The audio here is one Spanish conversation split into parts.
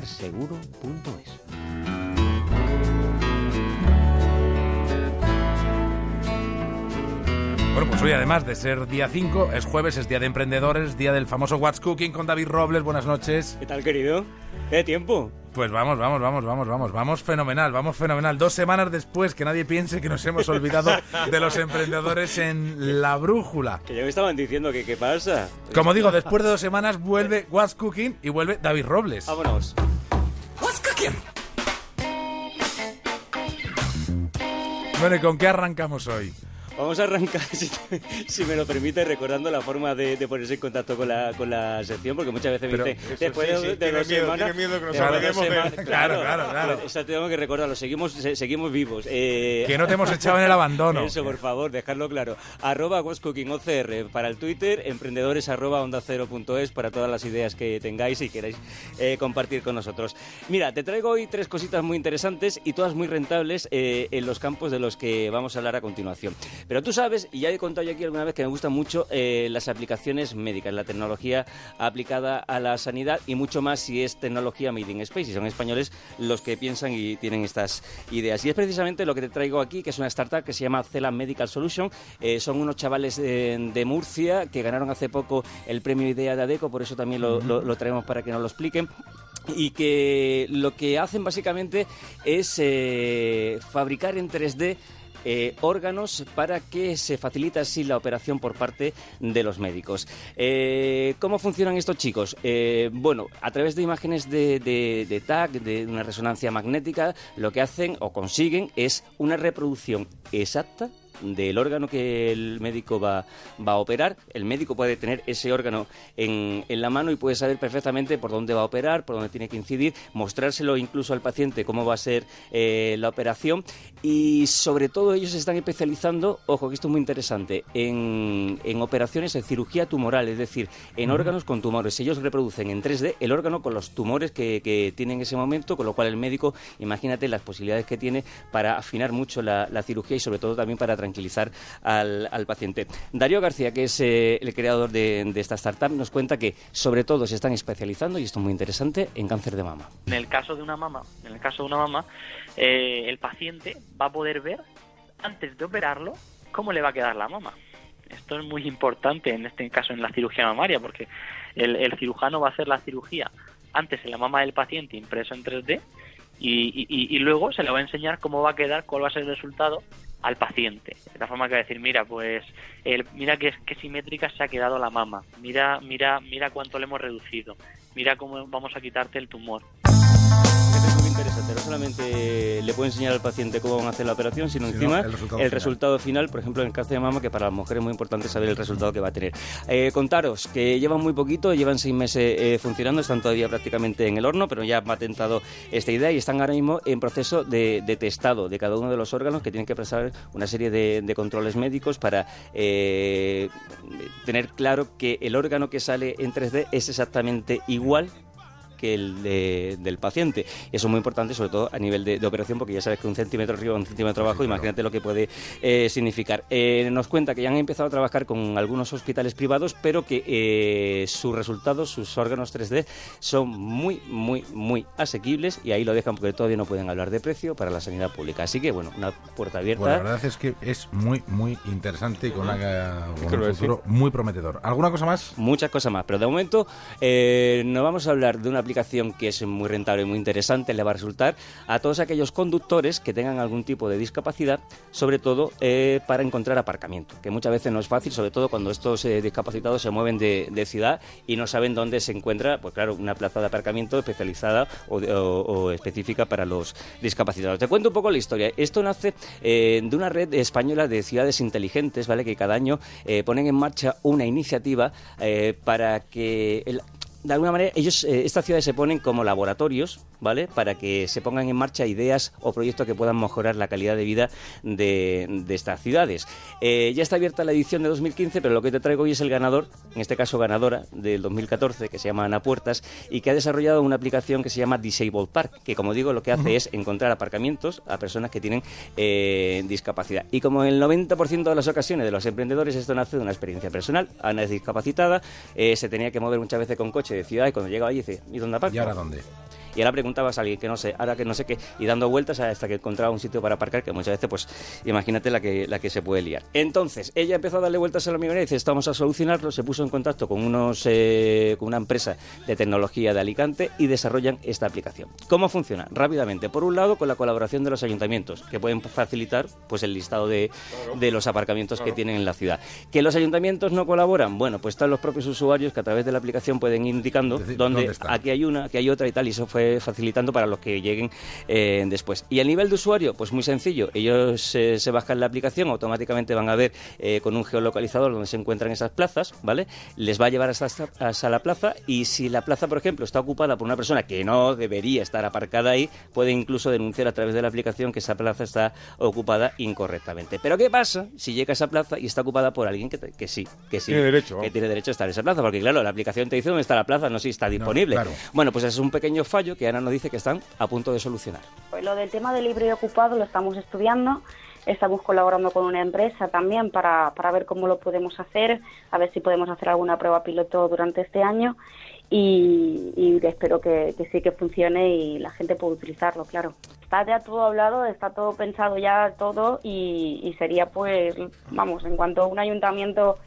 seguro.es. Bueno, pues hoy además de ser día 5, es jueves, es día de emprendedores, día del famoso What's Cooking con David Robles. Buenas noches. ¿Qué tal, querido? ¿Qué tiempo? Pues vamos, vamos, vamos, vamos, vamos, vamos fenomenal, vamos fenomenal. Dos semanas después que nadie piense que nos hemos olvidado de los emprendedores en la brújula. Que ya me estaban diciendo que qué pasa. Como digo, después de dos semanas vuelve What's Cooking y vuelve David Robles. Vámonos. What's Cooking. Bueno, ¿y con qué arrancamos hoy? Vamos a arrancar, si, me lo permite, recordando la forma de, ponerse en contacto con la, con la sección, porque muchas veces me dicen, después de, de dos miedo, semanas... miedo que nos claro, claro, claro, claro. Eso tengo que recordarlo, seguimos, seguimos vivos. Eh, que no te hemos echado en el abandono. Eso, por favor, dejarlo claro. Arroba OCR para el Twitter, emprendedores arroba onda cero punto es para todas las ideas que tengáis y queráis eh, compartir con nosotros. Mira, te traigo hoy tres cositas muy interesantes y todas muy rentables eh, en los campos de los que vamos a hablar a continuación. Pero tú sabes, y ya he contado yo aquí alguna vez que me gustan mucho eh, las aplicaciones médicas, la tecnología aplicada a la sanidad y mucho más si es tecnología made in space, y son españoles los que piensan y tienen estas ideas. Y es precisamente lo que te traigo aquí, que es una startup que se llama Celan Medical Solution. Eh, son unos chavales de, Murcia que ganaron hace poco el premio Idea de ADECO, por eso también lo, traemos para que nos lo expliquen y que lo que hacen básicamente es eh, fabricar en 3D eh, órganos para que se facilite así la operación por parte de los médicos. Eh, ¿Cómo funcionan estos chicos? Eh, bueno, a través de imágenes de, de, de TAC, de una resonancia magnética, lo que hacen o consiguen es una reproducción exacta del órgano que el médico va, va a operar. El médico puede tener ese órgano en, en, la mano y puede saber perfectamente por dónde va a operar, por dónde tiene que incidir, mostrárselo incluso al paciente cómo va a ser eh, la operación y sobre todo ellos se están especializando, ojo que esto es muy interesante, en, en operaciones de cirugía tumoral, es decir, en órganos con tumores. Ellos reproducen en 3D el órgano con los tumores que, que tiene en ese momento, con lo cual el médico, imagínate las posibilidades que tiene para afinar mucho la, la cirugía y sobre todo también para tranquilizar al, paciente. Darío García, que es eh, el creador de, de, esta startup, nos cuenta que sobre todo se están especializando, y esto es muy interesante, en cáncer de mama. En el caso de una mama, en el caso de una mama, eh, el paciente va a poder ver antes de operarlo cómo le va a quedar la mama. Esto es muy importante en este caso en la cirugía mamaria, porque el, cirujano va a hacer la cirugía antes en la mama del paciente impreso en 3D y, y, y, luego se le va a enseñar cómo va a quedar, cuál va a ser el resultado al paciente. De la forma que va a decir, mira, pues, el, mira qué, qué simétrica se ha quedado la mama, mira, mira, mira cuánto le hemos reducido, mira cómo vamos a quitarte el tumor interesante. No solamente le puede enseñar al paciente cómo van a hacer la operación, sino encima el, resultado, final. por ejemplo, en el cáncer de mama, que para las mujeres es muy importante saber el resultado que va a tener. Eh, contaros que llevan muy poquito, llevan seis meses eh, funcionando, están todavía prácticamente en el horno, pero ya han patentado esta idea y están ahora mismo en proceso de, testado de cada uno de los órganos que tienen que pasar una serie de, controles médicos para eh, tener claro que el órgano que sale en 3D es exactamente igual que el del paciente. Eso es muy importante, sobre todo a nivel de, operación, porque ya sabes que un centímetro arriba, un centímetro abajo, imagínate lo que puede eh, significar. Eh, nos cuenta que ya han empezado a trabajar con algunos hospitales privados, pero que eh, sus resultados, sus órganos 3D, son muy, muy, muy asequibles y ahí lo dejan porque todavía no pueden hablar de precio para la sanidad pública. Así que, bueno, una puerta abierta. la verdad es que es muy, muy interesante y con, una, con un futuro muy prometedor. ¿Alguna cosa más? Muchas cosas más, pero de momento nos vamos a hablar de una aplicación que es muy rentable y muy interesante, le va a resultar a todos aquellos conductores que tengan algún tipo de discapacidad, sobre todo eh, para encontrar aparcamiento, que muchas veces no es fácil, sobre todo cuando estos eh, discapacitados se mueven de, ciudad y no saben dónde se encuentra, pues claro, una plaza de aparcamiento especializada o, específica para los discapacitados. Te cuento un poco la historia. Esto nace eh, de una red española de ciudades inteligentes, ¿vale? Que cada año ponen en marcha una iniciativa para que el, de alguna manera, ellos, eh, estas ciudades se ponen como laboratorios, ¿vale? Para que se pongan en marcha ideas o proyectos que puedan mejorar la calidad de vida de, estas ciudades. Eh, ya está abierta la edición de 2015, pero lo que te traigo hoy es el ganador, en este caso ganadora del 2014, que se llama Ana Puertas, y que ha desarrollado una aplicación que se llama Disabled Park, que como digo, lo que hace es encontrar aparcamientos a personas que tienen eh, discapacidad. Y como en el 90% de las ocasiones de los emprendedores, esto nace de una experiencia personal. Ana es discapacitada, se tenía que mover muchas veces con coche de ciudad y cuando llega ahí dice, ¿y dónde aparco? ¿Y ahora dónde? Y ahora preguntabas a alguien que no sé, ahora que no sé qué, y dando vueltas hasta que encontraba un sitio para aparcar, que muchas veces, pues, imagínate la que, la que se puede liar. Entonces, ella empezó a darle vueltas a la millonera y dice, estamos a solucionarlo, se puso en contacto con, unos, eh, con una empresa de tecnología de Alicante y desarrollan esta aplicación. ¿Cómo funciona? Rápidamente, por un lado, con la colaboración de los ayuntamientos, que pueden facilitar pues, el listado de, de los aparcamientos que tienen en la ciudad. ¿Que los ayuntamientos no colaboran? Bueno, pues están los propios usuarios que a través de la aplicación pueden ir indicando Decir, dónde, ¿dónde aquí hay una, aquí hay otra y tal, y eso fue facilitando para los que lleguen eh, después. Y a nivel de usuario, pues muy sencillo, ellos eh, se bajan la aplicación, automáticamente van a ver eh, con un geolocalizador donde se encuentran esas plazas, ¿vale? Les va a llevar hasta, hasta la plaza y si la plaza, por ejemplo, está ocupada por una persona que no debería estar aparcada ahí, puede incluso denunciar a través de la aplicación que esa plaza está ocupada incorrectamente. Pero ¿qué pasa si llega a esa plaza y está ocupada por alguien que, te- que sí, que sí, Tiene derecho. que tiene derecho a estar en esa plaza? Porque claro, la aplicación te dice dónde está la plaza, no si está disponible. claro. Bueno, pues es un pequeño fallo que Ana nos dice que están a punto de solucionar. Pues lo del tema del libre y ocupado lo estamos estudiando. Estamos colaborando con una empresa también para, para ver cómo lo podemos hacer, a ver si podemos hacer alguna prueba piloto durante este año y, y espero que, que sí que funcione y la gente pueda utilizarlo, claro. Está ya todo hablado, está todo pensado ya todo y, y sería pues, vamos, en cuanto un ayuntamiento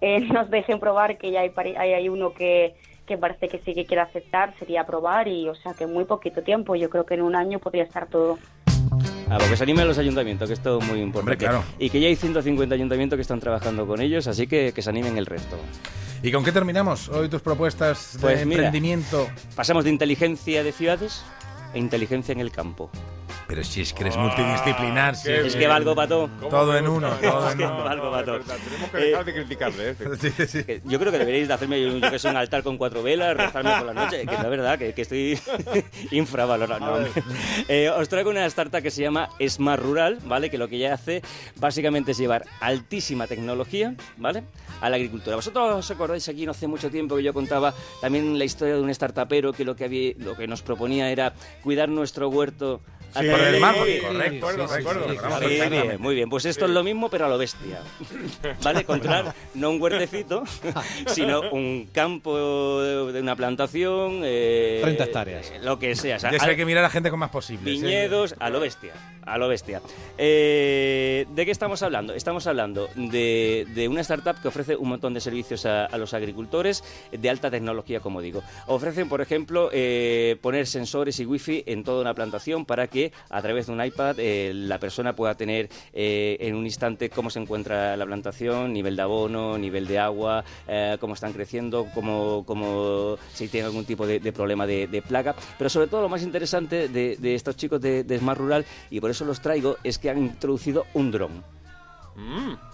eh, nos dejen probar que ya hay, hay uno que, que parece que sí que quiere aceptar, sería probar y o sea que en muy poquito tiempo, yo creo que en un año podría estar todo. A lo que se animen los ayuntamientos, que es muy importante. Hombre, claro. Y que ya hay 150 ayuntamientos que están trabajando con ellos, así que que se animen el resto. ¿Y con qué terminamos hoy tus propuestas de Pues mira. emprendimiento? Pasamos de inteligencia de ciudades a inteligencia en el campo. Pero si es que eres multidisciplinar, si Es que valgo para todo. ¿Cómo Todo en no? uno, No, todo en no, uno. no, Algo es va todo. Tenemos que dejar de criticarle. ¿eh? Sí, sí. Que Yo creo que deberíais de hacerme yo, que soy un altar con cuatro velas, rezarme por la noche, que es la verdad, que, que estoy infravalorado. No. Eh, os traigo una startup que se llama Smart Rural, ¿vale? Que lo que ella hace básicamente es llevar altísima tecnología, ¿vale? A la agricultura. Vosotros os acordáis aquí no hace mucho tiempo que yo contaba también la historia de un startupero que lo que había, lo que nos proponía era cuidar nuestro huerto. Sí, Por el sí, correcto. recuerdo, sí, recuerdo, sí, recuerdo. sí, Muy bien, muy bien. Pues esto es lo mismo, pero a lo bestia. ¿Vale? Controlar no un huertecito, sino un campo de una plantación. eh, 30 hectáreas. Lo que sea. o sea, hay que mirar a la gente con más posibles. ¿eh? Viñedos, a lo bestia, a lo bestia. Eh, ¿De qué estamos hablando? Estamos hablando de, de una startup que ofrece un montón de servicios a, a los agricultores de alta tecnología, como digo. Ofrecen, por ejemplo, eh, poner sensores y wifi en toda una plantación para que a través de un iPad eh, la persona pueda tener eh, en un instante cómo se encuentra la plantación, nivel de abono, nivel de agua, eh, cómo están creciendo, cómo, si tienen algún tipo de, problema de, plaga. Pero sobre todo lo más interesante de, estos chicos de, Smart Rural, y por eso los traigo, es que han introducido un dron.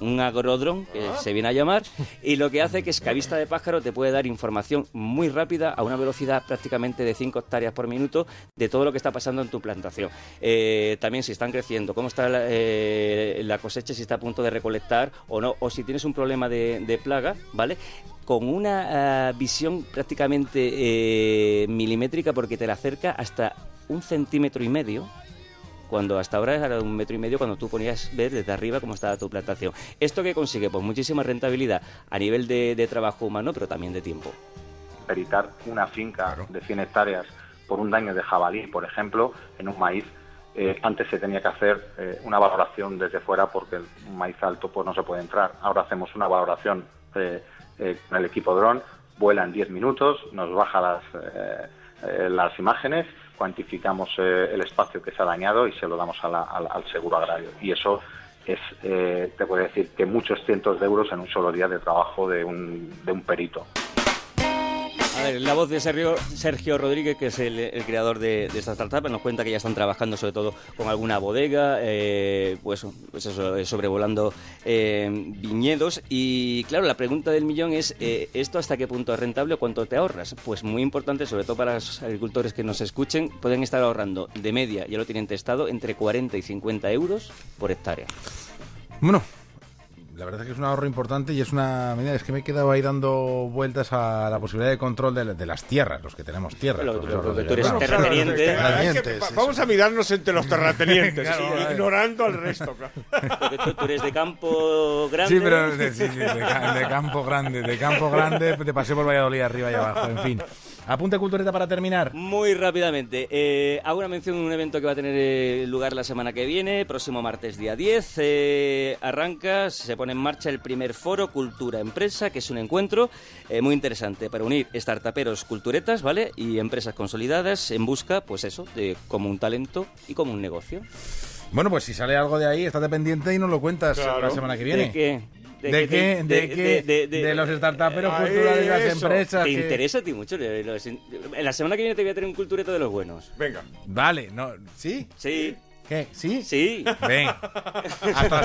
Un agrodron, que se viene a llamar, y lo que hace que es que a vista de pájaro te puede dar información muy rápida a una velocidad prácticamente de 5 hectáreas por minuto de todo lo que está pasando en tu plantación. Eh, también si están creciendo, cómo está la, eh, la cosecha, si está a punto de recolectar o no, o si tienes un problema de, de plaga, ¿vale? Con una ah, visión prácticamente eh, milimétrica porque te la acerca hasta un centímetro y medio cuando hasta ahora era un metro y medio cuando tú ponías ver desde arriba cómo estaba tu plantación. ¿Esto que consigue? Pues muchísima rentabilidad a nivel de, de trabajo humano, pero también de tiempo. peritar una finca de 100 hectáreas por un daño de jabalí, por ejemplo, en un maíz, eh, antes se tenía que hacer eh, una valoración desde fuera porque el maíz alto pues no se puede entrar. Ahora hacemos una valoración eh, eh, con el equipo dron, vuela en 10 minutos, nos baja las, eh, eh, las imágenes, cuantificamos eh, el espacio que se ha dañado y se lo damos a la- al, al seguro agrario. Y eso es, eh, te puedo decir, que muchos cientos de euros en un solo día de trabajo de un, de un perito. A ver, la voz de Sergio, Sergio Rodríguez, que es el, creador de, de esta startup, nos cuenta que ya están trabajando sobre todo con alguna bodega, eh, pues, pues eh, sobrevolando eh, viñedos. Y claro, la pregunta del millón es, eh, ¿esto hasta qué punto es rentable o cuánto te ahorras? Pues muy importante, sobre todo para los agricultores que nos escuchen, pueden estar ahorrando de media, ya lo tienen testado, entre 40 y 50 euros por hectárea. Bueno, la verdad es que es un ahorro importante y es una medida. Es que me he quedado ahí dando vueltas a la posibilidad de control de, de las tierras, los que tenemos tierras. Lo- profesor lo- lo que tú Rodríguez. eres Vamos. Terrateniente. que- a mirarnos entre los terratenientes, Claro, ignorando al resto. claro. Porque tú, tú eres de campo grande. Sí, pero de, sí, sí, de ca- de campo grande, de campo grande, de paseo por Valladolid arriba y abajo, en fin. Apunte cultureta para terminar. Muy rápidamente, eh, hago una mención de un evento que va a tener eh, lugar la semana que viene, próximo martes día 10. eh, arranca, se pone en marcha el primer foro Cultura Empresa, que es un encuentro eh, muy interesante para unir startuperos culturetas, ¿vale? Y empresas consolidadas en busca, pues eso, de como un talento y como un negocio. Bueno, pues si sale algo de ahí, estate pendiente y nos lo cuentas Claro. la semana que viene. ¿De qué? ¿De, qué? ¿De, qué? De, los startuperos Ahí, culturales de las eso. empresas. ¿Te que- interesa a ti mucho? Eh, los- En la semana que viene te voy a tener un cultureto de los buenos. Venga. Vale, no, ¿sí? Sí, ¿Qué? ¿Sí? sí. Ven. Hasta